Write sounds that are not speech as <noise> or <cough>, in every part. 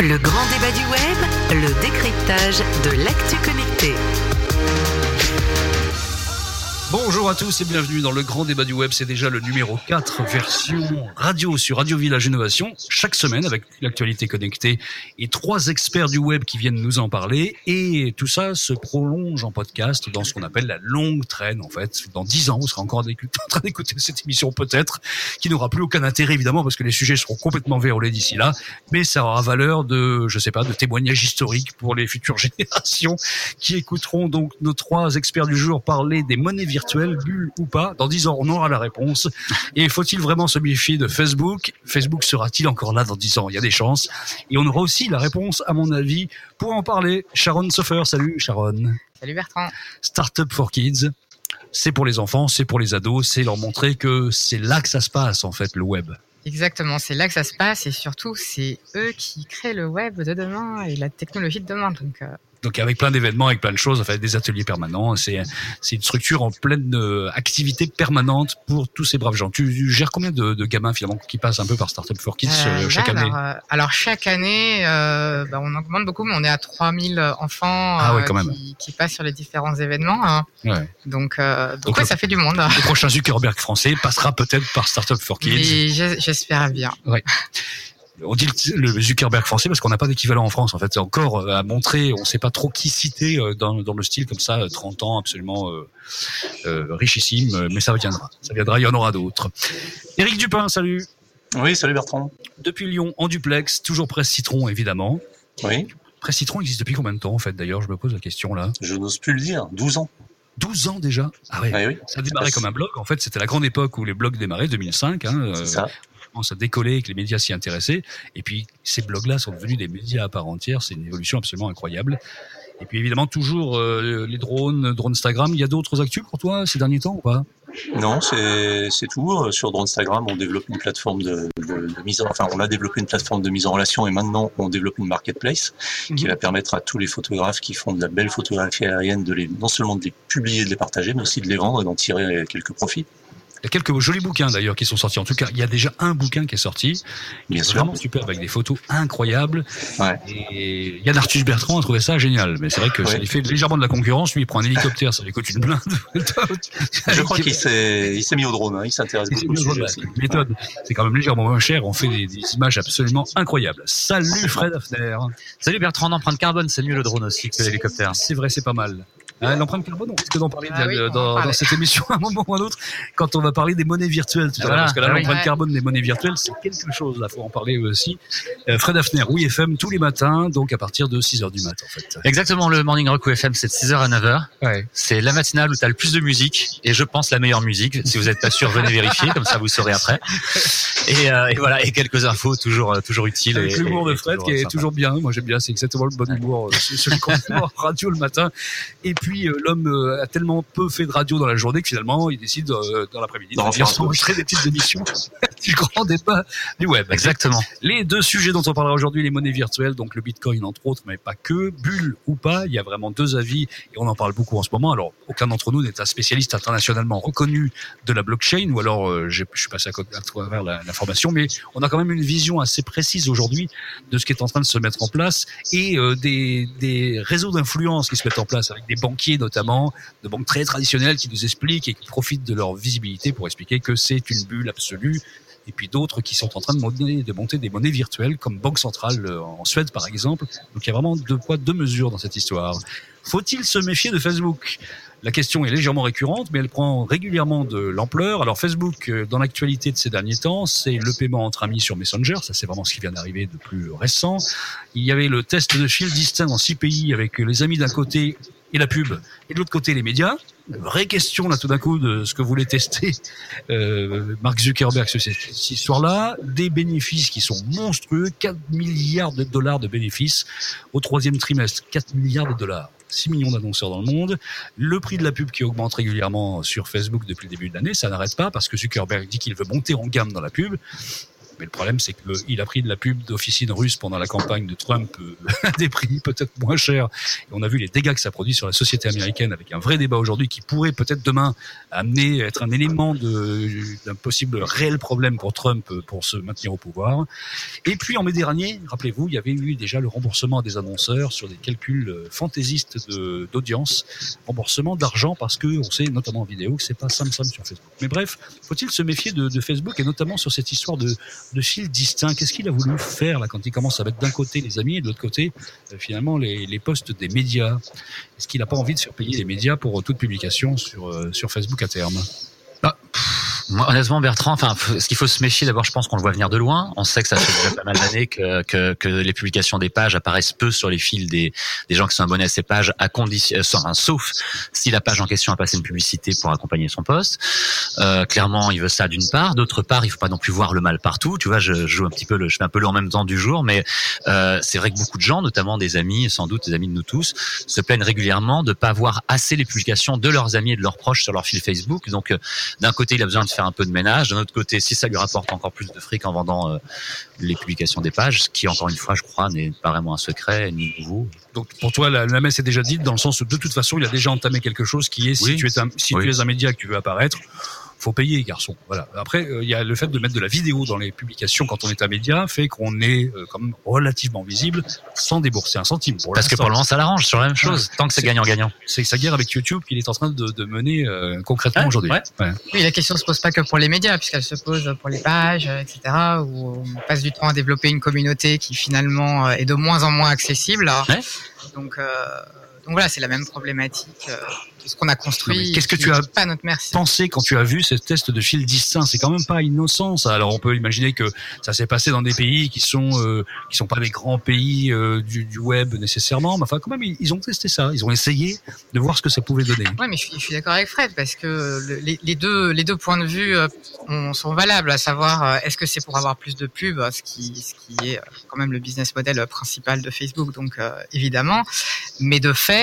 Le grand débat du web, le décryptage de l'actu connecté. Bonjour à tous et bienvenue dans le grand débat du web. C'est déjà le numéro 4, version radio sur Radio Village Innovation. Chaque semaine avec l'actualité connectée et trois experts du web qui viennent nous en parler. Et tout ça se prolonge en podcast dans ce qu'on appelle la longue traîne. En fait, dans dix ans, vous serez encore <laughs> en train d'écouter cette émission peut-être, qui n'aura plus aucun intérêt évidemment parce que les sujets seront complètement vérolés d'ici là. Mais ça aura valeur de, je sais pas, de témoignage historique pour les futures <laughs> générations qui écouteront donc nos trois experts du jour parler des monnaies virtuel, bulle ou pas. Dans 10 ans, on aura la réponse. Et faut-il vraiment se méfier de Facebook? Facebook sera-t-il encore là dans 10 ans? Il y a des chances. Et on aura aussi la réponse, à mon avis, pour en parler. Sharon Soffer, salut Sharon. Salut Bertrand. Startup for Kids. C'est pour les enfants, c'est pour les ados, c'est leur montrer que c'est là que ça se passe en fait, le web. Exactement, c'est là que ça se passe et surtout c'est eux qui créent le web de demain et la technologie de demain. Donc euh, donc avec plein d'événements, avec plein de choses, enfin des ateliers permanents. C'est c'est une structure en pleine euh, activité permanente pour tous ces braves gens. Tu gères combien de, de gamins finalement qui passent un peu par Startup for Kids euh, euh chaque année Alors chaque année, bah, on augmente beaucoup, mais on est à 3000 enfants ah, quand même. Qui, qui, passent sur les différents événements. Hein. Ouais. Donc, donc, ouais, ça fait du monde. Le prochain Zuckerberg français passera peut-être par Startup for Kids. J'espère bien. Ouais on dit le, Zuckerberg français parce qu'on n'a pas d'équivalent en France. En fait, c'est encore euh, à montrer. On ne sait pas trop qui citer euh, dans, dans le style comme ça, 30 euh, ans, absolument euh, richissime. Mais ça viendra. Ça viendra. Il y en aura d'autres. Éric Dupin, salut. Oui, salut Bertrand. Depuis Lyon, en duplex, toujours presse citron, évidemment. Oui. Presse citron existe depuis combien de temps, en fait, d'ailleurs? Je me pose la question là. Je n'ose plus le dire. 12 ans. 12 ans déjà? Ah ouais, ah oui. ça a démarré comme un blog. En fait, c'était la grande époque où les blogs démarraient, 2005. Hein, c'est ça commence à décoller et que les médias s'y intéressaient. Et puis, ces blogs-là sont devenus des médias à part entière. C'est une évolution absolument incroyable. Et puis, évidemment, toujours euh, les drones, drone Instagram. Il y a d'autres actus pour toi ces derniers temps ou pas? Non, c'est tout. Sur Instagram, on développe une plateforme de, mise en, enfin, on a développé une plateforme de mise en relation et maintenant on développe une marketplace qui mhm. va permettre à tous les photographes qui font de la belle photographie aérienne de les, non seulement de les publier, de les partager, mais aussi de les vendre et d'en tirer quelques profits. Il y a quelques jolis bouquins d'ailleurs qui sont sortis. En tout cas, il y a déjà un bouquin qui est sorti. Bien sûr. Vraiment super avec des photos incroyables. Ouais. Et Yann Arthus Bertrand a trouvé ça génial. Mais c'est vrai que ça lui fait légèrement de la concurrence. Lui, il prend un hélicoptère, ça lui coûte une blinde. <laughs> Je crois qu'il s'est, il s'est mis au drone. Hein. Il s'intéresse beaucoup au sujet aussi. Méthode. C'est quand même légèrement moins cher. On fait des, images absolument incroyables. Salut Fred Hafner. Salut Bertrand. D'empreinte carbone, c'est mieux le drone aussi que l'hélicoptère. C'est vrai, c'est pas mal. Hein, l'empreinte carbone, on risque d'en parler ah dans, cette émission à un moment ou à un autre, quand on va parler des monnaies virtuelles. parce que là, ah l'empreinte carbone des monnaies virtuelles, c'est quelque chose. Là, faut en parler aussi. Euh, Fred Hafner, oui FM, tous les matins, donc à partir de 6h du matin, en fait. Exactement, le Morning Rock FM, c'est de 6h à 9h. Ouais. C'est la matinale où tu as le plus de musique, et je pense la meilleure musique. Si vous n'êtes pas sûr, venez vérifier, comme ça vous saurez après. Et, euh, et, voilà, et quelques infos toujours, euh, toujours utiles. Avec l'humour de Fred, qui est toujours bien. Moi, j'aime bien, c'est exactement le bon humour, euh, celui qu'on <laughs> radio le matin. Et puis, l'homme a tellement peu fait de radio dans la journée que finalement, il décide euh, dans l'après-midi d'enregistrer des petites émissions <laughs> du grand débat du web. Exactement. Les deux sujets dont on parlera aujourd'hui, les monnaies virtuelles, donc le Bitcoin entre autres, mais pas que, bulle ou pas, il y a vraiment deux avis et on en parle beaucoup en ce moment. Alors, aucun d'entre nous n'est un spécialiste internationalement reconnu de la blockchain ou alors euh, je suis passé à, travers l'information, mais on a quand même une vision assez précise aujourd'hui de ce qui est en train de se mettre en place et euh, des, des réseaux d'influence qui se mettent en place avec des notamment, de banques très traditionnelles qui nous expliquent et qui profitent de leur visibilité pour expliquer que c'est une bulle absolue. Et puis d'autres qui sont en train de monter, de monter des monnaies virtuelles, comme Banque Centrale euh, en Suède par exemple. Donc il y a vraiment deux poids, deux mesures dans cette histoire. Faut-il se méfier de Facebook? La question est légèrement récurrente, mais elle prend régulièrement de l'ampleur. Alors Facebook, euh, dans l'actualité de ces derniers temps, c'est le paiement entre amis sur Messenger. Ça, c'est vraiment ce qui vient d'arriver de plus récent. Il y avait le test de fil distinct dans six pays avec les amis d'un côté et la pub, et de l'autre côté les médias. vraie question là tout d'un coup de ce que voulait tester euh, Mark Zuckerberg sur cette, histoire-là. Des bénéfices qui sont monstrueux, 4 milliards de dollars de bénéfices au troisième trimestre, 4 milliards de dollars. 6 millions d'annonceurs dans le monde, le prix de la pub qui augmente régulièrement sur Facebook depuis le début de l'année, ça n'arrête pas parce que Zuckerberg dit qu'il veut monter en gamme dans la pub. Mais le problème, c'est qu'il a pris de la pub d'officine russe pendant la campagne de Trump à <laughs> des prix peut-être moins chers. Et on a vu les dégâts que ça produit sur la société américaine avec un vrai débat aujourd'hui qui pourrait peut-être demain amener, être un élément d'un possible réel problème pour Trump pour se maintenir au pouvoir. Et puis en mai dernier, rappelez-vous, il y avait eu déjà le remboursement des annonceurs sur des calculs fantaisistes d'audience, remboursement d'argent parce que on sait notamment en vidéo que c'est pas simple sur Facebook. Mais bref, faut-il se méfier de, Facebook et notamment sur cette histoire de, de fil distinct Qu'est-ce qu'il a voulu faire là quand il commence à mettre d'un côté les amis et de l'autre côté euh, finalement les, postes des médias? Est-ce qu'il n'a pas envie de surpayer les médias pour toute publication sur, euh, sur Facebook à terme? Moi, honnêtement, Bertrand, enfin, ce qu'il faut se méfier, d'abord, je pense qu'on le voit venir de loin. On sait que ça fait déjà pas mal d'années que, que, que, les publications des pages apparaissent peu sur les fils des, des gens qui sont abonnés à ces pages, à condition, euh, sauf si la page en question a passé une publicité pour accompagner son poste. Euh, clairement, il veut ça d'une part. D'autre part, il faut pas non plus voir le mal partout. Tu vois, je, joue un petit peu le, je fais un peu le en même temps du jour, mais euh, c'est vrai que beaucoup de gens, notamment des amis, sans doute des amis de nous tous, se plaignent régulièrement de pas voir assez les publications de leurs amis et de leurs proches sur leur fil Facebook. Donc, euh, d'un côté, il a besoin de faire un peu de ménage. D'un autre côté, si ça lui rapporte encore plus de fric en vendant euh, les publications des pages, ce qui, encore une fois, je crois, n'est pas vraiment un secret, ni nouveau. Donc pour toi, la, messe est déjà dite dans le sens où de toute façon, il a déjà entamé quelque chose qui est si tu es un, si tu es un média que tu veux apparaître, faut payer, garçon. Voilà. Après, euh, il y a le fait de mettre de la vidéo dans les publications quand on est un média, fait qu'on est euh, quand même relativement visible sans débourser un centime. Parce que pour le moment, ça l'arrange sur la même chose, tant que c'est gagnant-gagnant. C'est sa guerre avec YouTube qu'il est en train de, de mener euh, concrètement aujourd'hui. Ouais. Oui, la question se pose pas que pour les médias, puisqu'elle se pose pour les pages, etc., où on passe du temps à développer une communauté qui finalement est de moins en moins accessible. Donc, donc voilà, c'est la même problématique ce qu'on a construit. Qu'est-ce que tu as pas notre merci. pensé quand tu as vu ce test de fil distinct? C'est quand même pas innocent ça. Alors on peut imaginer que ça s'est passé dans des pays qui sont euh, qui sont pas des grands pays euh, du, du, web nécessairement, mais enfin quand même ils, ont testé ça. Ils ont essayé de voir ce que ça pouvait donner. Ouais, mais je suis, d'accord avec Fred parce que les, les, deux les deux points de vue euh, sont valables, à savoir euh, est-ce que c'est pour avoir plus de pubs, ce qui ce qui est quand même le business model principal de Facebook, donc évidemment, mais de fait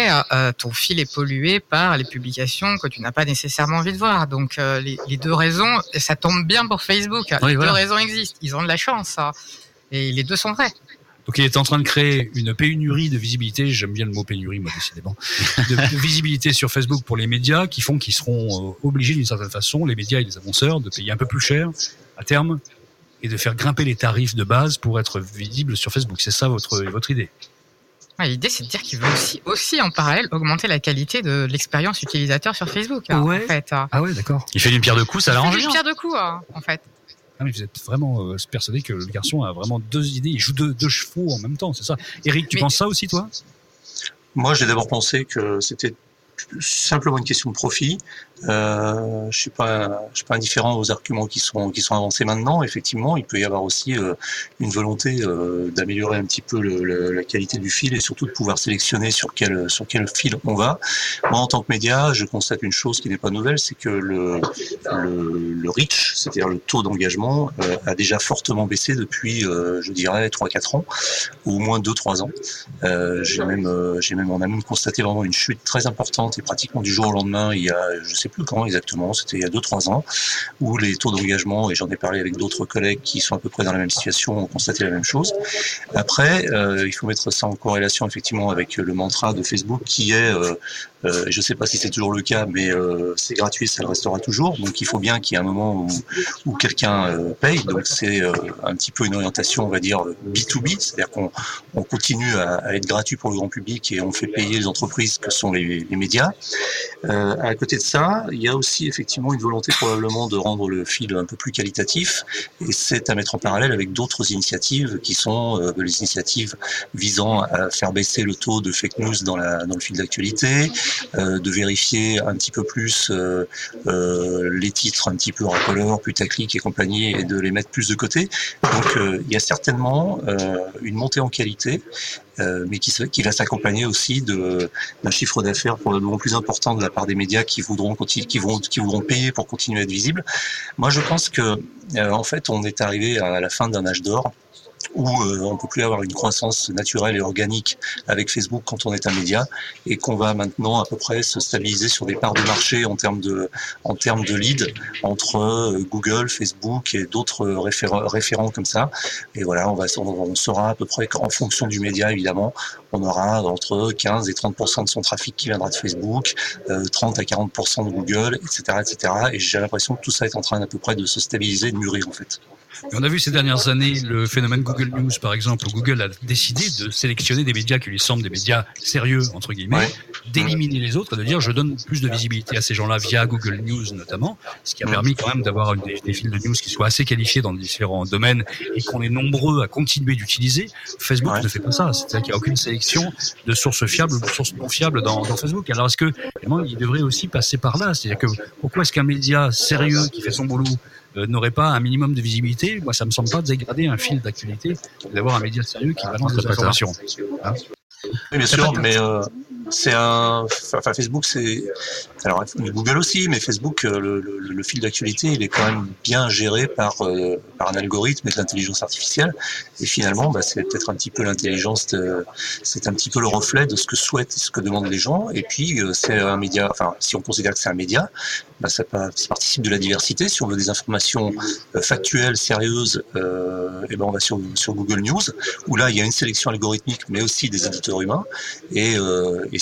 ton fil est pollué par les publications que tu n'as pas nécessairement envie de voir. Donc euh, les, deux raisons, ça tombe bien pour Facebook. les deux raisons existent. Ils ont de la chance, ça. Et les deux sont vrais. Donc il est en train de créer une pénurie de visibilité, j'aime bien le mot pénurie moi décidément, <laughs> de, visibilité sur Facebook pour les médias qui font qu'ils seront euh, obligés d'une certaine façon, les médias et les annonceurs, de payer un peu plus cher à terme et de faire grimper les tarifs de base pour être visible sur Facebook. C'est ça votre, votre idée? L'idée, c'est de dire qu'il veut aussi, aussi en parallèle augmenter la qualité de l'expérience utilisateur sur Facebook. Hein, en fait. Ah ouais, d'accord. Il fait d'une pierre de coups, ça l'arrange Il fait d'une pierre de coups, hein, en fait. Ah, mais vous êtes vraiment euh, persuadé que le garçon a vraiment deux idées, il joue deux, deux chevaux en même temps, c'est ça. Eric, tu penses ça aussi, toi? Moi, j'ai d'abord pensé que c'était simplement une question de profit. Euh, je suis pas, je suis pas indifférent aux arguments qui sont qui sont avancés maintenant. Effectivement, il peut y avoir aussi euh, une volonté euh, d'améliorer un petit peu le, la qualité du fil et surtout de pouvoir sélectionner sur quel sur quel fil on va. Moi, en tant que média, je constate une chose qui n'est pas nouvelle, c'est que le, le, le reach, c'est-à-dire le taux d'engagement, euh, a déjà fortement baissé depuis, je dirais, 3-4 ans, ou au moins 2-3 ans. j'ai même, j'ai même, on a même constaté vraiment une chute très importante et pratiquement du jour au lendemain, il y a, je sais plus quand exactement, c'était il y a 2-3 ans, où les taux d'engagement, et j'en ai parlé avec d'autres collègues qui sont à peu près dans la même situation, ont constaté la même chose. Après, euh, il faut mettre ça en corrélation effectivement avec le mantra de Facebook qui est euh, euh, je ne sais pas si c'est toujours le cas, mais c'est gratuit, ça le restera toujours. Donc il faut bien qu'il y ait un moment où, quelqu'un paye. Donc c'est un petit peu une orientation, on va dire, B2B, c'est-à-dire qu'on on continue à, à, être gratuit pour le grand public et on fait payer les entreprises que sont les, les médias. À côté de ça, il y a aussi effectivement une volonté probablement de rendre le fil un peu plus qualitatif. Et c'est à mettre en parallèle avec d'autres initiatives qui sont les initiatives visant à faire baisser le taux de fake news dans, le fil d'actualité, euh, de vérifier un petit peu plus euh, euh, les titres un petit peu racoleurs, putaclic et compagnie, et de les mettre plus de côté. Donc il y a certainement une montée en qualité, mais qui, qui va s'accompagner aussi d'un chiffre d'affaires probablement plus important de la part des médias qui voudront qui vont qui voudront payer pour continuer à être visibles. Moi, je pense que en fait, on est arrivé à la fin d'un âge d'or où on peut plus avoir une croissance naturelle et organique avec Facebook quand on est un média, et qu'on va maintenant à peu près se stabiliser sur des parts de marché en termes de en termes de lead entre Google, Facebook et d'autres référents, référents comme ça. Et voilà, on va on saura à peu près qu'en fonction du média évidemment, on aura entre 15 et 30 de son trafic qui viendra de Facebook, 30 à 40% de Google, etc., etc. Et j'ai l'impression que tout ça est en train d'à peu près de se stabiliser, de mûrir en fait on a vu ces dernières années le phénomène Google News, par exemple, où Google a décidé de sélectionner des médias qui lui semblent des médias sérieux, entre guillemets, d'éliminer les autres, de dire je donne plus de visibilité à ces gens-là via Google News notamment, ce qui a permis quand même d'avoir des, des fils de news qui soient assez qualifiés dans différents domaines et qu'on est nombreux à continuer d'utiliser. Facebook ne fait pas ça, c'est-à-dire qu'il n'y a aucune sélection de sources fiables ou de sources non fiables dans, dans Facebook. Alors est-ce que il devrait aussi passer par là? C'est-à-dire que pourquoi est-ce qu'un média sérieux qui fait son boulot euh, n'aurait pas un minimum de visibilité, moi ça me semble pas dégrader un fil d'actualité d'avoir un média sérieux qui balance des informations. Hein oui, bien sûr, mais euh, c'est un, enfin Facebook, c'est, alors Google aussi, mais Facebook, euh, le, le, le fil d'actualité, il est quand même bien géré par euh, par un algorithme et de l'intelligence artificielle. Et finalement, bah, c'est peut-être un petit peu l'intelligence, c'est un petit peu le reflet de ce que souhaitent, ce que demandent les gens. Et puis euh, c'est un média, enfin si on considère que c'est un média, bah, ça, participe de la diversité. Si on veut des informations factuelles, sérieuses, et ben on va sur Google News, où là il y a une sélection algorithmique, mais aussi des éditeurs humains. Et, et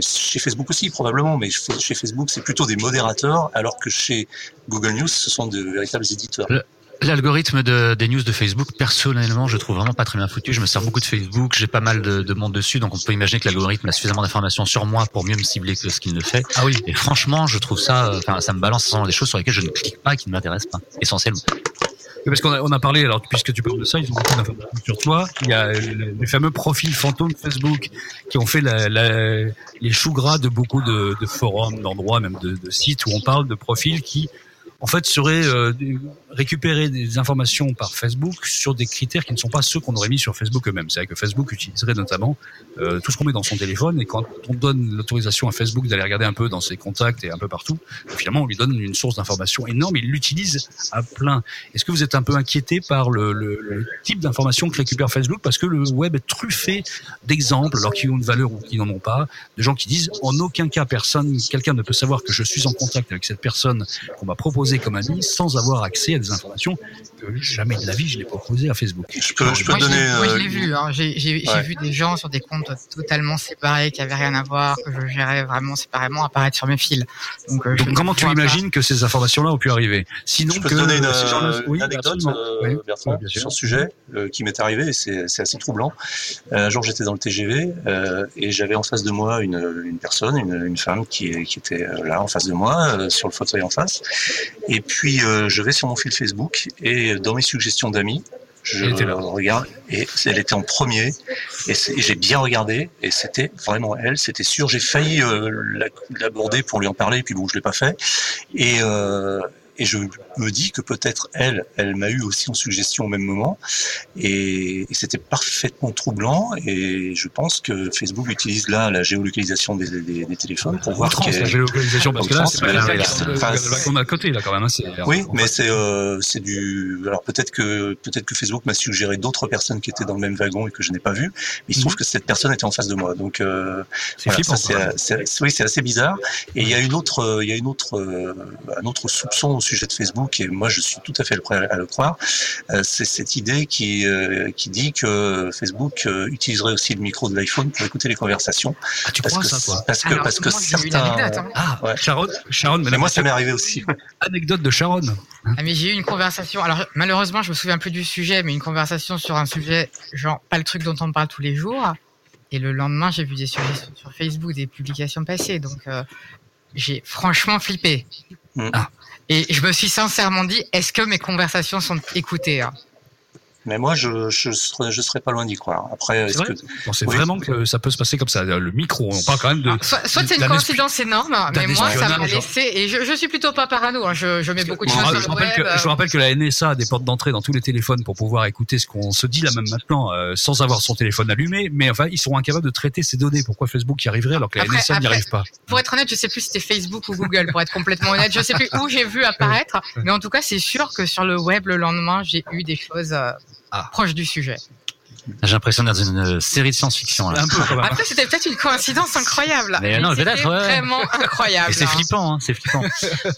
chez Facebook aussi probablement, mais chez Facebook c'est plutôt des modérateurs, alors que chez Google News ce sont de véritables éditeurs. L'algorithme de, des news de Facebook, personnellement, je trouve vraiment pas très bien foutu. Je me sers beaucoup de Facebook, j'ai pas mal de, de, monde dessus, donc on peut imaginer que l'algorithme a suffisamment d'informations sur moi pour mieux me cibler que ce qu'il ne fait. Ah oui. Et franchement, je trouve ça, enfin, ça me balance des choses sur lesquelles je ne clique pas et qui ne m'intéressent pas, essentiellement. Parce qu'on a, on a parlé, alors puisque tu parles de ça, ils ont beaucoup d'informations sur toi. Il y a les fameux profils fantômes Facebook qui ont fait la, la, les choux gras de beaucoup de, de forums, d'endroits, même de, de, sites où on parle de profils qui, en fait, seraient euh, récupérer des informations par Facebook sur des critères qui ne sont pas ceux qu'on aurait mis sur Facebook eux-mêmes. C'est-à-dire que Facebook utiliserait notamment euh, tout ce qu'on met dans son téléphone et quand on donne l'autorisation à Facebook d'aller regarder un peu dans ses contacts et un peu partout, finalement on lui donne une source d'information énorme. Il l'utilise à plein. Est-ce que vous êtes un peu inquiété par le, le, le type d'information que récupère Facebook? Parce que le web est truffé d'exemples, alors qu'ils ont une valeur ou qui n'en ont pas, de gens qui disent en aucun cas personne, quelqu'un ne peut savoir que je suis en contact avec cette personne qu'on m'a proposé comme ami sans avoir accès à des informations que jamais de la vie je l'ai proposé à Facebook. Je peux, je peux moi, donner. Moi, je l'ai euh, vu. Hein. J'ai ouais. vu des gens sur des comptes totalement séparés qui avaient rien à voir, que je gérais vraiment séparément, apparaître sur mes fils. Donc, euh, Donc comment tu imagines que ces informations-là ont pu arriver? Sinon, je peux que te donner une, euh, oui, anecdote, euh, oui, Bertrand, sur ce sujet euh, qui m'est arrivé. C'est assez troublant. un jour, j'étais dans le TGV et j'avais en face de moi une, une personne, une, une, femme qui, qui était là en face de moi, sur le fauteuil en face. Et puis, je vais sur mon fil Facebook et dans mes suggestions d'amis, je la regarde et elle était en premier et, j'ai bien regardé et c'était vraiment elle, c'était sûr. J'ai failli euh, l'aborder pour lui en parler, puis bon, je l'ai pas fait. Et, euh, et je me dis que peut-être elle, elle m'a eu aussi en suggestion au même moment, et, et c'était parfaitement troublant. Et je pense que Facebook utilise là la géolocalisation des, des, des téléphones pour voir trans, la géolocalisation parce que là, c'est le à côté là quand même. Hein, oui, mais c'est euh, c'est du. Alors peut-être que peut-être que Facebook m'a suggéré d'autres personnes qui étaient dans le même wagon et que je n'ai pas vu. Mais il se trouve mhm. que cette personne était en face de moi, donc euh, voilà, c'est oui, c'est assez bizarre. Et il y a une autre, il y a une autre, euh, un autre soupçon sujet de Facebook et moi je suis tout à fait prêt à le croire, euh, c'est cette idée qui, euh, qui dit que Facebook euh, utiliserait aussi le micro de l'iPhone pour écouter les conversations. Ah, tu parce crois que, ça, toi? Parce que, Alors, parce que moi, certains. Hein. Ah, ouais. Sharon, Sharon mais, mais moi, ça m'est arrivé aussi. Anecdote de Sharon. Ah, mais j'ai eu une conversation. Alors, malheureusement, je me souviens plus du sujet, mais une conversation sur un sujet, genre, pas le truc dont on parle tous les jours. Et le lendemain, j'ai vu des sujets sur, Facebook, des publications passées. Donc, euh, j'ai franchement flippé. Mm. Ah. Et je me suis sincèrement dit, est-ce que mes conversations sont écoutées hein? Mais moi, je je serais, je serais pas loin d'y croire. Après, est-ce que on sait oui. vraiment que ça peut se passer comme ça Le micro, on parle quand même de. Alors, soit, soit c'est une coïncidence énorme, mais moi, ça m'a laissé. Et je, je suis plutôt pas parano. Hein, je, je mets beaucoup de choses sur je le rappelle web. Que, je rappelle que la NSA a des portes d'entrée dans tous les téléphones pour pouvoir écouter ce qu'on se dit là même maintenant, euh, sans avoir son téléphone allumé. Mais enfin, ils seront incapables de traiter ces données. Pourquoi Facebook y arriverait alors que la Après- NSA n'y arrive pas Pour être honnête, je sais plus si c'était Facebook ou Google. Pour être complètement honnête, je sais plus où j'ai vu apparaître. <laughs> Mais en tout cas, c'est sûr que sur le web le lendemain, j'ai eu des choses. euh, ah. proche du sujet. J'ai l'impression d'être dans une série de science-fiction. Après, c'était peut-être une coïncidence incroyable. Mais, non, peut-être. Vraiment incroyable. c'est flippant, hein, c'est flippant.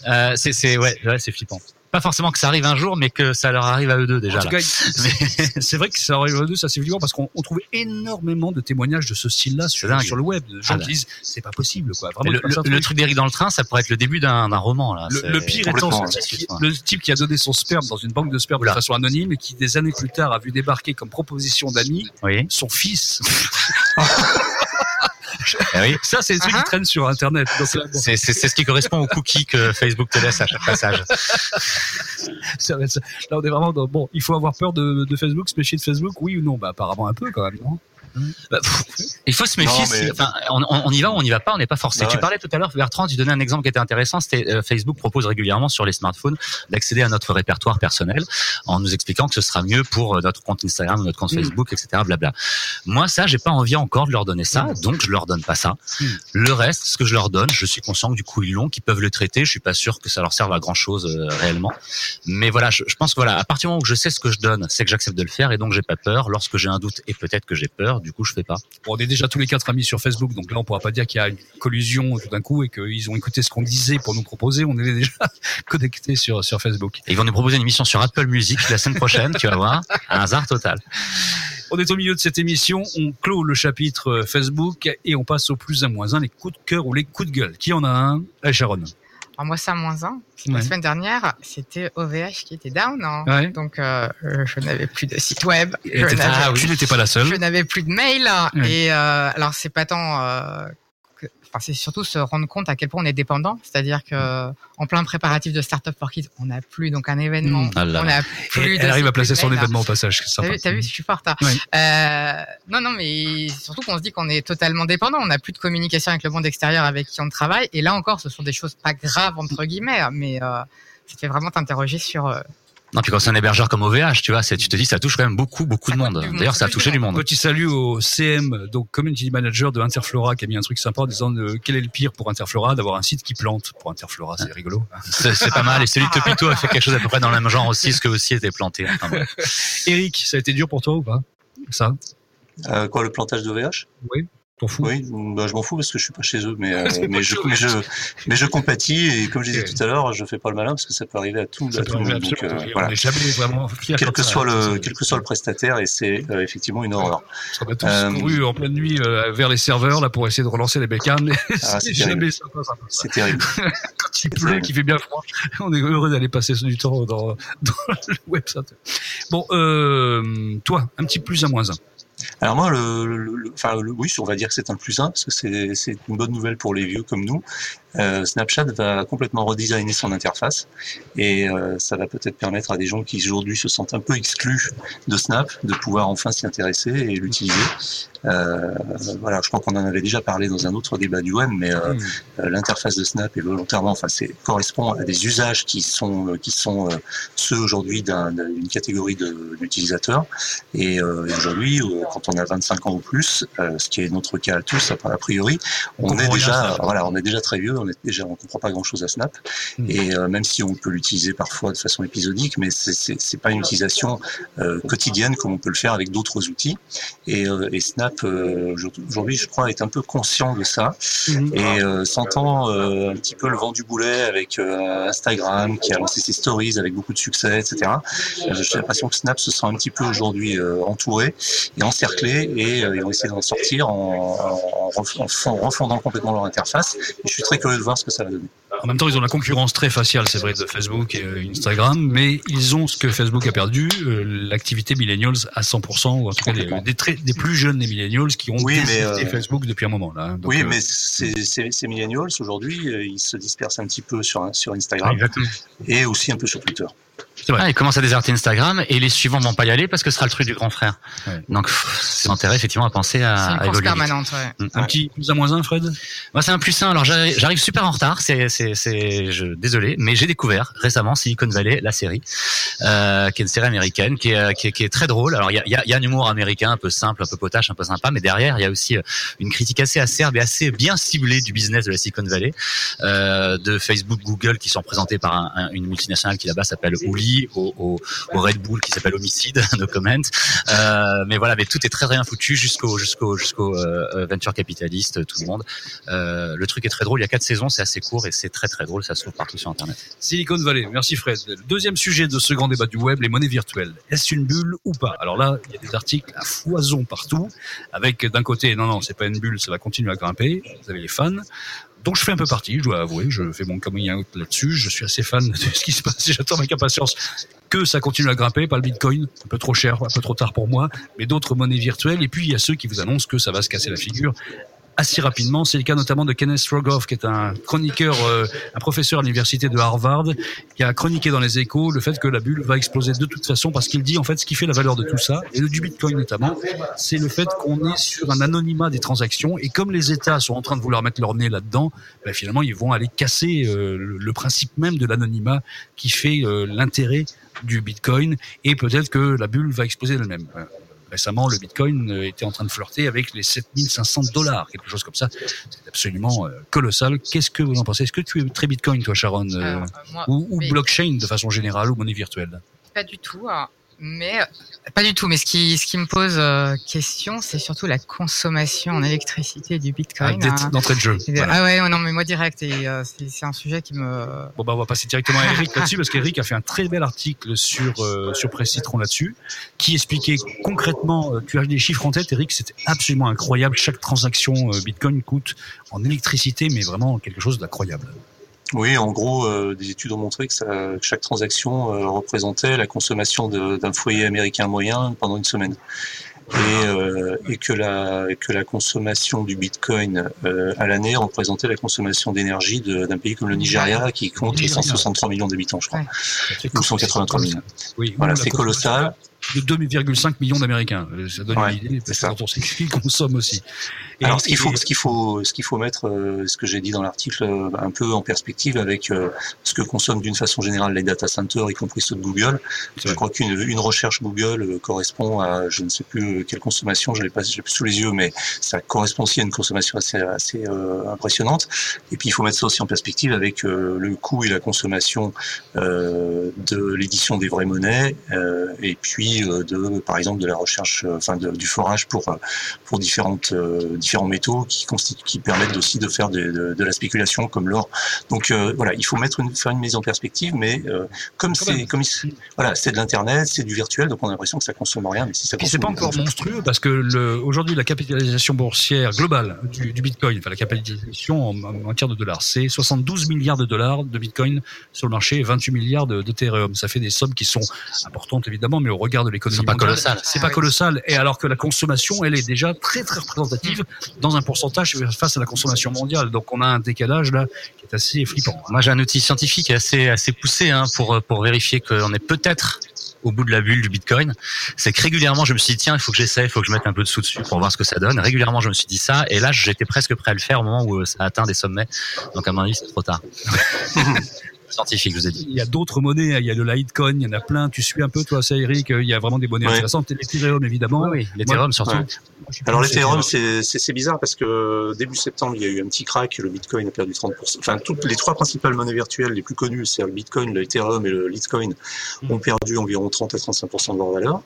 euh, c'est ouais, ouais c'est flippant pas forcément que ça arrive un jour, mais que ça leur arrive à eux deux déjà. <laughs> <laughs> c'est vrai que ça arrive à eux deux, ça c'est flippant parce qu'on trouve énormément de témoignages de ce style-là sur, le web. De gens ah qui disent c'est pas possible quoi. Vraiment, le, truc d'Eric dans le train, ça pourrait être le début d'un roman là. Le, pire étant le type qui a donné son sperme dans une banque de sperme de façon anonyme et qui des années plus tard a vu débarquer comme proposition d'amis son fils. <laughs> Eh oui. Ça, c'est des trucs qui uh-huh. traînent sur Internet. C'est ce qui correspond aux cookies que Facebook te laisse à chaque passage. <laughs> Là, on est vraiment dans, bon, il faut avoir peur de, de Facebook, se méfier de Facebook, oui ou non? Bah, apparemment un peu, quand même, non? Bah, il faut se méfier. enfin, on, y va ou on n'y va pas, on n'est pas forcé. Bah tu parlais tout à l'heure, Bertrand, tu donnais un exemple qui était intéressant. C'était euh, Facebook propose régulièrement sur les smartphones d'accéder à notre répertoire personnel en nous expliquant que ce sera mieux pour euh, notre compte Instagram, notre compte mm. Facebook, etc. Blabla. Moi, ça, j'ai pas envie encore de leur donner ça, mm. donc je leur donne pas ça. Mm. Le reste, ce que je leur donne, je suis conscient que du coup ils l'ont, qu'ils peuvent le traiter. Je suis pas sûr que ça leur serve à grand chose euh, réellement. Mais voilà, je, pense que voilà, à partir du moment où je sais ce que je donne, c'est que j'accepte de le faire et donc j'ai pas peur. Lorsque j'ai un doute et peut-être que j'ai peur, du coup je fais pas on est déjà tous les quatre amis sur Facebook, donc là on pourra pas dire qu'il y a une collusion tout d'un coup et qu'ils ont écouté ce qu'on disait pour nous proposer. On est déjà <laughs> connectés sur sur Facebook. ils vont nous proposer une émission sur Apple Music la semaine prochaine, tu vas voir, un hasard total. On est au milieu de cette émission, on clôt le chapitre Facebook et on passe au plus à moins un, les coups de cœur ou les coups de gueule. Qui en a un? Hey Sharon alors moi, c'est à moins 1. La semaine dernière, c'était OVH qui était down. Hein. Donc, euh, je n'avais plus de site web. Je ah, tu n'étais pas la seule. Je n'avais plus de mail. Et euh, alors, c'est pas tant euh, c'est surtout se rendre compte à quel point on est dépendant. C'est-à-dire que en plein préparatif de Startup for Kids, on n'a plus donc un événement. Mmh. Ah on a plus elle arrive à placer son événement au passage. T'as vu, vu, je suis forte. Hein. Euh, non, non, mais surtout qu'on se dit qu'on est totalement dépendant. On n'a plus de communication avec le monde extérieur avec qui on travaille. Et là encore, ce sont des choses pas graves entre guillemets, mais euh, ça fait vraiment t'interroger sur euh, non, puis quand c'est un hébergeur comme OVH, tu vois, tu te dis, ça touche quand même beaucoup, beaucoup de monde. D'ailleurs, ça a touché du monde. Petit salut au CM, donc Community Manager de Interflora, qui a mis un truc sympa en disant euh, quel est le pire pour Interflora d'avoir un site qui plante. Pour Interflora, c'est rigolo. C'est pas mal. Et celui de Topito a fait quelque chose à peu près dans le même genre aussi, ce que aussi était planté. Eric, ça a été dur pour toi ou pas? Ça? Euh, Quoi, le plantage d'OVH Oui. Oui, bah, je m'en fous parce que je suis pas chez eux, mais, <laughs> euh, mais, je, mais, je, mais je compatis et comme je disais tout à l'heure, je fais pas le malin parce que ça peut arriver à tout, à tout le monde. Donc, euh, voilà. vraiment quel que soit le quel que soit le prestataire et c'est euh, effectivement une horreur. On a tous couru en pleine nuit vers les serveurs là pour essayer de relancer les bécanes. Ah, <laughs> c'est jamais sympa. C'est terrible. <laughs> Quand il pleut, qu'il fait bien froid, on est heureux d'aller passer du temps dans, dans le website. Bon, toi, un petit plus à moins un. Alors moi, le, enfin, oui, on va dire que c'est un plus un, parce que c'est une bonne nouvelle pour les vieux comme nous. Euh, Snapchat va complètement redesigner son interface et euh, ça va peut-être permettre à des gens qui aujourd'hui se sentent un peu exclus de Snap de pouvoir enfin s'y intéresser et l'utiliser. Euh, voilà, je crois qu'on en avait déjà parlé dans un autre débat du web, mais hmm. l'interface de Snap est volontairement, enfin, c'est correspond à des usages qui sont qui sont ceux aujourd'hui d'une catégorie d'utilisateurs. Et, aujourd'hui, quand on a 25 ans ou plus, ce qui est notre cas à tous, a priori, on, est déjà, voilà, on est déjà très vieux, on est déjà, on comprend pas grand chose à Snap. Hmm. Et même si on peut l'utiliser parfois de façon épisodique, mais c'est pas une utilisation quotidienne comme on peut le faire avec d'autres outils. Et, et Snap euh, aujourd'hui, je crois, est un peu conscient de ça mhm. et euh, s'entend euh, un petit peu le vent du boulet avec Instagram qui a lancé ses stories avec beaucoup de succès, etc. J'ai l'impression que Snap se sent un petit peu aujourd'hui entouré et encerclé et ils vont essayer d'en sortir en, en, refondant complètement leur interface. Et je suis très curieux de voir ce que ça va donner. En même temps, ils ont la concurrence très faciale, c'est vrai, de Facebook et Instagram, mais ils ont ce que Facebook a perdu, l'activité millennials à 100%, ou en tout cas des, des, plus jeunes des millennials qui ont oui, euh, Facebook depuis un moment. Là. oui, euh, mais ces, millennials, aujourd'hui, euh, ils se dispersent un petit peu sur, sur Instagram et aussi un peu sur Twitter. Ah, ils commencent à déserter Instagram et les suivants vont pas y aller parce que ce sera le truc du grand frère. Donc c'est intérêt effectivement à penser à, une course permanente. Ouais. Mm. Un petit plus à moins un, Fred? Moi c'est un plus un. Alors j'arrive super en retard. C'est c'est c'est je désolé, mais j'ai découvert récemment Silicon Valley, la série, euh, qui est une série américaine qui est qui est, qui est très drôle. Alors il y a, y, a, y a un humour américain un peu simple, un peu potache, un peu sympa, mais derrière il y a aussi euh, une critique assez acerbe et assez bien ciblée du business de la Silicon Valley, euh, de Facebook, Google qui sont présentés par un, une multinationale qui là-bas s'appelle Ouli au, Red Bull qui s'appelle Homicide, <laughs> no comment. Euh, mais voilà, mais tout est très bien foutu jusqu'au jusqu'au jusqu'au euh, venture capitaliste, tout le monde. Euh, le truc est très drôle. Il y a quatre saisons, c'est assez court et c'est très très drôle. Ça se trouve partout sur Internet. Silicon Valley. Merci Fred. Le deuxième sujet de ce grand débat du web, les monnaies virtuelles. Est-ce une bulle ou pas? Alors là, il y a des articles à foison partout, avec d'un côté, non non, c'est pas une bulle, ça va continuer à grimper. Vous avez les fans donc je fais un peu partie, je dois avouer, je fais mon coming out là-dessus, je suis assez fan de ce qui se passe et <laughs> j'attends avec impatience que ça continue à grimper, pas le Bitcoin, un peu trop cher, un peu trop tard pour moi, mais d'autres monnaies virtuelles, et puis il y a ceux qui vous annoncent que ça va se casser la figure assez rapidement. C'est le cas notamment de Kenneth Strogoff, qui est un chroniqueur, euh, un professeur à l'université de Harvard, qui a chroniqué dans les échos le fait que la bulle va exploser de toute façon, parce qu'il dit en fait ce qui fait la valeur de tout ça, et du Bitcoin notamment, c'est le fait qu'on est sur un anonymat des transactions, et comme les États sont en train de vouloir mettre leur nez là-dedans, ben finalement ils vont aller casser euh, le principe même de l'anonymat qui fait euh, l'intérêt du Bitcoin, et peut-être que la bulle va exploser d'elle-même récemment, le Bitcoin euh, était en train de flirter avec les 7500 dollars, quelque chose comme ça. C'est absolument euh, colossal. Qu'est-ce que vous en pensez? Est-ce que tu es très Bitcoin, toi, Sharon euh, Ou, blockchain de façon générale, ou monnaie virtuelle? Pas du tout. Mais pas du tout. Mais ce qui, ce qui me pose euh, question, c'est surtout la consommation en électricité du Bitcoin. Ah, d'entrée de jeu. Ah ouais, non, mais moi direct. Et euh, c'est un sujet qui me. Bon bah on va passer directement à Eric là-dessus parce qu'Eric a fait un très bel article sur euh, sur Presse Citron là-dessus, qui expliquait concrètement. tu as des chiffres en tête, Eric, c'était absolument incroyable. Chaque transaction Bitcoin coûte en électricité, mais vraiment quelque chose d'incroyable. Oui, en gros, euh, des études ont montré que, ça, chaque transaction euh, représentait la consommation d'un foyer américain moyen pendant une semaine. Et, euh, et, que, la, que la consommation du Bitcoin à l'année représentait la consommation d'énergie d'un pays comme le Nigeria, qui compte 163 millions d'habitants, je crois, ou 183 millions. Oui, voilà, c'est colossal de 2,5 millions d'Américains. Ça donne une idée, parce quand on sait qu'ils consomment aussi. Et Alors, ce qu'il faut, ce qu'il faut, ce qu'il faut mettre, euh, ce que j'ai dit dans l'article, euh, un peu en perspective avec euh, ce que consomment d'une façon générale les data centers, y compris ceux de Google. Je crois qu'une une recherche Google correspond à, je ne sais plus quelle consommation, je l'ai pas, j'ai plus sous les yeux, mais ça correspond aussi à une consommation assez, assez impressionnante. Et puis, il faut mettre ça aussi en perspective avec le coût et la consommation de l'édition des vraies monnaies, et puis euh, de, par exemple, de la recherche, euh, enfin, du forage pour euh, pour différentes différents métaux qui constituent, qui permettent aussi de faire de, de, la spéculation comme l'or. Donc voilà, il faut mettre une, faire une mise en perspective, mais comme c'est comme voilà, c'est de l'internet, c'est du virtuel, donc on a l'impression que ça consomme rien, mais si ça c'est pas encore monstrueux parce que aujourd'hui la capitalisation boursière globale du, du Bitcoin, enfin la capitalisation en, matière de dollars, c'est 72 milliards de dollars de Bitcoin sur le marché et 28 milliards de, de Ça fait des sommes qui sont importantes évidemment, mais au regard de l'économie. C'est pas colossal. C'est pas colossal. Et alors que la consommation, elle est déjà très très représentative dans un pourcentage face à la consommation mondiale. Donc on a un décalage là qui est assez flippant. Moi j'ai un outil scientifique assez assez poussé hein, pour pour vérifier qu'on est peut-être au bout de la bulle du Bitcoin, c'est que régulièrement je me suis dit tiens il faut que j'essaie, il faut que je mette un peu de sous dessus pour voir ce que ça donne. Régulièrement je me suis dit ça et là j'étais presque prêt à le faire au moment où ça a atteint des sommets. Donc à mon avis c'est trop tard. <laughs> scientifique, je vous ai dit. Il y a d'autres monnaies, il y a le Litecoin, il y en a plein. Tu suis un peu, toi, ça, Eric Il y a vraiment des monnaies intéressantes. L'Ethereum, évidemment. Oui, l'Ethereum surtout. Alors l'Ethereum, c'est bizarre parce que début septembre, il y a eu un petit crack, le Bitcoin a perdu 30%. Enfin, toutes les trois principales monnaies virtuelles les plus connues, c'est le Bitcoin, l'Ethereum et le Litecoin, mm. ont perdu environ 30 à 35% de leur valeur.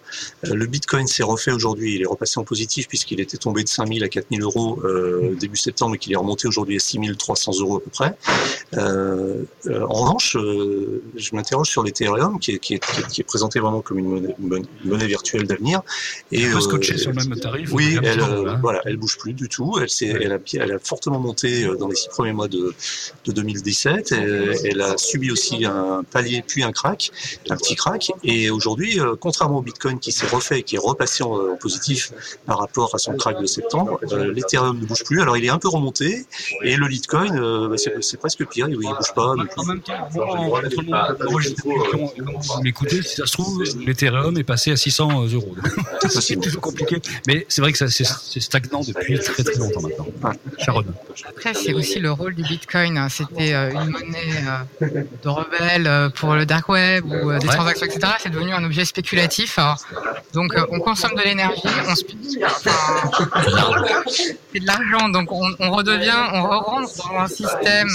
Euh, le Bitcoin s'est refait aujourd'hui, il est repassé en positif puisqu'il était tombé de 5000 à 4000 euros euh, mm. début septembre et qu'il est remonté aujourd'hui à 6300 euros à peu près. Euh, en revanche, je m'interroge sur l'Ethereum qui est, qui, est, qui, est, présenté vraiment comme une monnaie, virtuelle d'avenir. Et, on peut scotcher sur le même tarif. Oui, elle, euh, voilà, elle bouge plus du tout. Elle, elle, a, elle a fortement monté euh, dans les six premiers mois de, de 2017. elle a subi aussi un palier puis un crack, un petit crack. Et aujourd'hui, euh, contrairement au Bitcoin qui s'est refait, qui est repassé en, positif par rapport à son crack de septembre, l'Ethereum ne bouge plus. Alors il est un peu remonté et le Litecoin, bah, c'est presque pire. Il, ne bouge pas. En même temps, vous m'écoutez, si ça se trouve, l'Ethereum est passé à 600 euros. <laughs> c'est toujours compliqué. Mais c'est vrai que c'est stagnant depuis très très longtemps maintenant. Sharon. Après, c'est aussi le rôle du Bitcoin. C'était euh, une monnaie euh, de rebelle euh, pour le dark web ou des transactions, etc. C'est devenu un objet spéculatif. Donc, on consomme de l'énergie, on c'est de l'argent. Donc, on, redevient, on rentre dans un système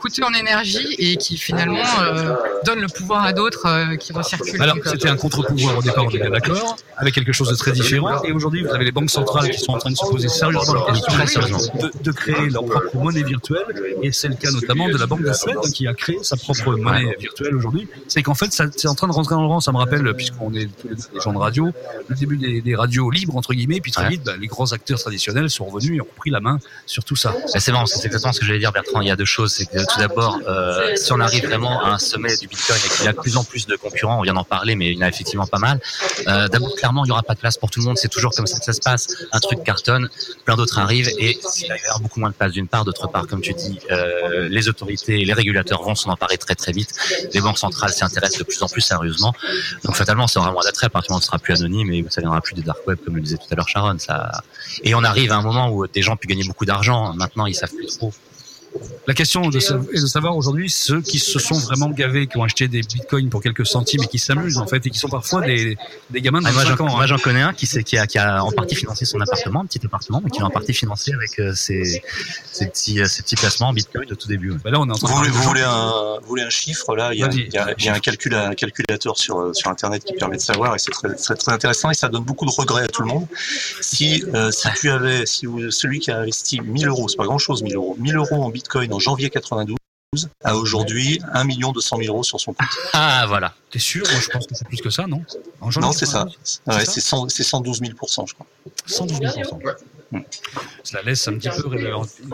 coûteux en énergie et qui finalement euh, donne le pouvoir à d'autres euh, qui recirculent. Alors, c'était un contre-pouvoir au départ, on est bien d'accord, avec quelque chose de très différent. Et aujourd'hui, vous avez les banques centrales qui sont en train de se poser sérieusement la question de, de, créer leur propre monnaie virtuelle. Et c'est le cas notamment de la Banque de Suède qui a créé sa propre monnaie virtuelle aujourd'hui. C'est qu'en fait, c'est en train de rentrer dans le rang. Ça me rappelle, puisqu'on est tous les gens de radio, le début des, radios libres, entre guillemets. Puis très vite, bah, les grands acteurs traditionnels sont revenus et ont pris la main sur tout ça. C'est bon, c'est exactement ce que j'allais dire, Bertrand. Il y a deux choses. C'est que tout d'abord, euh, si on arrive vraiment à un sommet du Bitcoin et qu'il y a de plus en plus de concurrents, on vient d'en parler, mais il y en a effectivement pas mal. Euh, d'abord, clairement, il n'y aura pas de place pour tout le monde. C'est toujours comme ça que ça se passe. Un truc cartonne, plein d'autres arrivent et il y avoir beaucoup moins de place d'une part. D'autre part, comme tu dis, euh, les autorités les régulateurs vont s'en emparer très très vite. Les banques centrales s'y intéressent de plus en plus sérieusement. Donc fatalement, ça aura moins d'attrait à partir du moment où sera plus anonyme et ça viendra plus de dark web, comme le disait tout à l'heure Sharon. Et on arrive à un moment où des gens pu gagner beaucoup d'argent. Maintenant, ils savent plus trop la question est de savoir aujourd'hui ceux qui se sont vraiment gavés, qui ont acheté des bitcoins pour quelques centimes et qui s'amusent en fait et qui sont parfois des, des gamins de ah, moi, ans. Moi hein. j'en connais un qui, qui, a, qui a en partie financé son appartement, un petit appartement, mais qui l'a en partie financé avec euh, ses, ses, petits, euh, ses petits placements en bitcoin de tout début. Bah là, on est en train vous, voulez, vous, voulez un, vous voulez un chiffre là? Il y a, il y a, il y a un, calcul, un calculateur sur, euh, sur internet qui permet de savoir et c'est très, très, très, intéressant et ça donne beaucoup de regrets à tout le monde. Si, euh, si tu avais, si vous, celui qui a investi 1000 euros, c'est pas grand chose 1000 euros, 1000 euros en bitcoin en janvier 92 a aujourd'hui 1 million 200 000 euros sur son compte. Ah voilà. T'es sûr? Moi je pense que c'est plus que ça, non? Non, c'est ça. Ouais, c'est 112 000 je crois. 112 000 ouais. Cela laisse un petit peu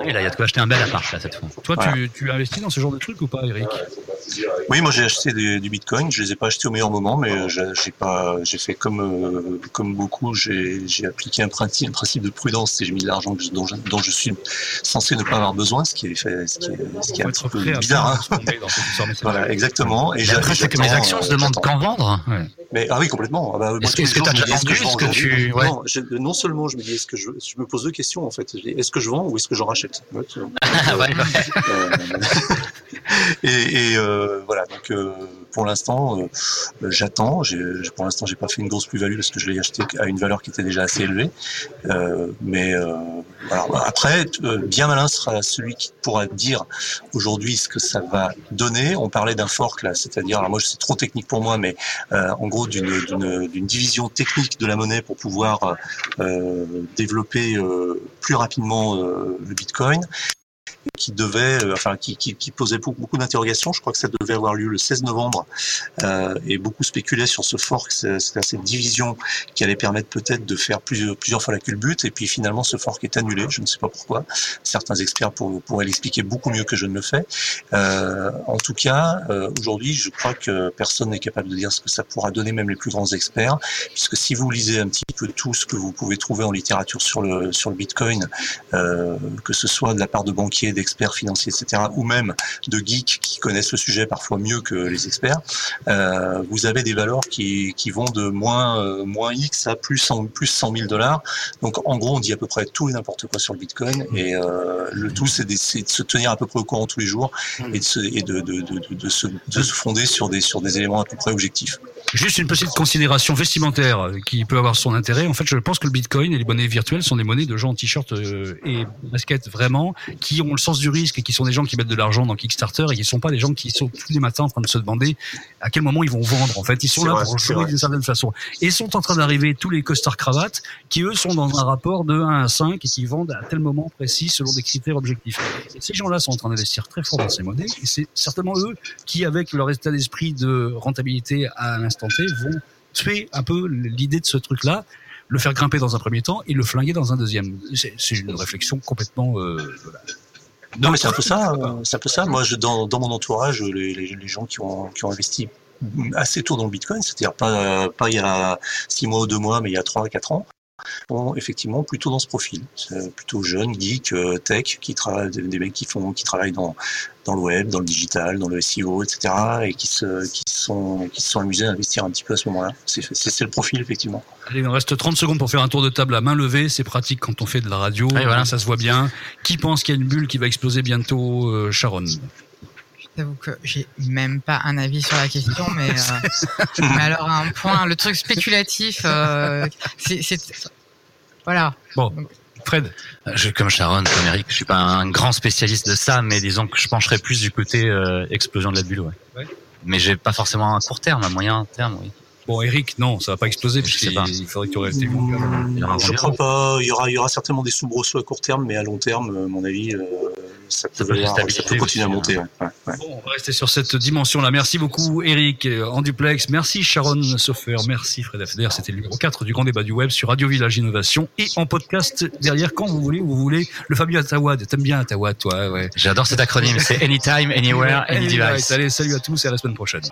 Et là, il y a de quoi acheter un bel appart là cette fois. Toi, tu, tu investis dans ce genre de trucs ou pas, Eric? Oui, moi j'ai acheté du Bitcoin. Je les ai pas achetés au meilleur moment, mais j'ai pas, j'ai fait comme euh, comme beaucoup. J'ai appliqué un principe, un principe de prudence. J'ai mis de l'argent dont, dont, je suis censé ne pas avoir besoin, ce qui est fait, ce qui est, ce qui est un petit peu bizarre. Hein. voilà, exactement. Et après, c'est que mes actions se demandent quand vendre. Mais ah oui, complètement. Ah bah, est-ce que tu as déjà vendu ce que tu non, non, seulement je me dis est-ce que je, je me pose deux questions en fait. Est-ce que je vends ou est-ce que j'en rachète? Ah, <laughs> Et, et euh, voilà. Donc euh, pour l'instant, euh, j'attends. Pour l'instant, j'ai pas fait une grosse plus-value parce que je l'ai acheté à une valeur qui était déjà assez élevée. Euh, mais voilà. après, bien malin sera celui qui pourra dire aujourd'hui ce que ça va donner. On parlait d'un fork là, c'est-à-dire, alors moi c'est trop technique pour moi, mais en gros d'une division technique de la monnaie pour pouvoir développer plus rapidement le Bitcoin qui devait, euh, enfin, qui, qui, qui, posait beaucoup, d'interrogations. Je crois que ça devait avoir lieu le 16 novembre euh, et beaucoup spéculaient sur ce fork, c'est-à-dire cette division qui allait permettre peut-être de faire plusieurs, plusieurs fois la culbute. Et puis finalement, ce fork est annulé. Je ne sais pas pourquoi. Certains experts pour, pourraient l'expliquer beaucoup mieux que je ne le fais. Euh, en tout cas, euh, aujourd'hui, je crois que personne n'est capable de dire ce que ça pourra donner, même les plus grands experts, puisque si vous lisez un petit peu tout ce que vous pouvez trouver en littérature sur le sur le Bitcoin, euh, que ce soit de la part de banquiers, d'experts financiers, etc., ou même de geeks qui connaissent le sujet parfois mieux que les experts, euh, vous avez des valeurs qui, qui vont de moins, euh, moins X à plus 100, plus 100 000 dollars. Donc en gros, on dit à peu près tout et n'importe quoi sur le Bitcoin. Et euh, le tout, c'est de, se tenir à peu près au courant tous les jours et de se, et de, de, de, de, se, de se fonder sur des, sur des éléments à peu près objectifs. Juste une petite considération vestimentaire qui peut avoir son intérêt. En fait, je pense que le Bitcoin et les monnaies virtuelles sont des monnaies de gens en t-shirt et basket vraiment, qui ont le sens du risque et qui sont des gens qui mettent de l'argent dans Kickstarter et qui ne sont pas des gens qui sont tous les matins en train de se demander à quel moment ils vont vendre. En fait, ils sont là pour jouer d'une certaine façon. Et sont en train d'arriver tous les costards cravates qui, eux, sont dans un rapport de 1 à 5 et qui vendent à tel moment précis selon des critères objectifs. Et ces gens-là sont en train d'investir très fort dans ces monnaies et c'est certainement eux qui, avec leur état d'esprit de rentabilité à l'instant T, vont tuer un peu l'idée de ce truc-là le faire grimper dans un premier temps et le flinguer dans un deuxième. C'est une réflexion complètement euh, non, mais c'est un peu ça. <laughs> Euh, c'est un peu ça. Moi, je, dans, dans mon entourage, les, les, les, gens qui ont, qui ont investi assez tôt dans le Bitcoin, c'est-à-dire pas, pas il y a six mois ou deux mois, mais il y a trois, quatre ans, sont effectivement plutôt dans ce profil, plutôt jeunes, geeks, euh, tech, qui travaillent, des mecs qui font, qui travaillent dans dans le web, dans le digital, dans le SEO, etc. et qui se, qui sont, qui se sont amusés à investir un petit peu à ce moment-là. C'est le profil effectivement. Allez, il nous reste 30 secondes pour faire un tour de table à main levée. C'est pratique quand on fait de la radio. voilà. Ça se voit bien. Qui pense qu'il y a une bulle qui va exploser bientôt, euh, Sharon? J'avoue que j'ai même pas un avis sur la question, mais, euh, mais alors un point, le truc spéculatif, euh, c'est voilà. Bon Fred je, Comme Sharon, comme Eric, je suis pas un grand spécialiste de ça, mais disons que je pencherais plus du côté euh, explosion de la bulle. Ouais. ouais. Mais j'ai pas forcément un court terme, un moyen terme, oui. Bon, Eric, non, ça va pas exploser parce qu'il faudrait que tu restes mmh, Je crois pas. Il y aura, il y aura certainement des soubresauts à court terme, mais à long terme, à mon avis, ça, peut, ça peut continuer à monter. Hein. Ouais. Ouais, Bon, on va rester sur cette dimension-là. Merci beaucoup, Eric, euh, en duplex. Merci, Sharon Soffer. Merci, Fred Afder. C'était le numéro 4 du Grand Débat du Web sur Radio Village Innovation et en podcast derrière quand vous voulez, où vous voulez. Le Fabio Atawad. T'aimes bien Atawad, toi, ouais. J'adore cet acronyme. C'est Anytime, Anywhere, <laughs> Any Device. Allez, salut à tous et à la semaine prochaine.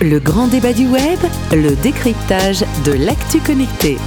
Le Grand Débat du Web, le décryptage de l'actu connecté.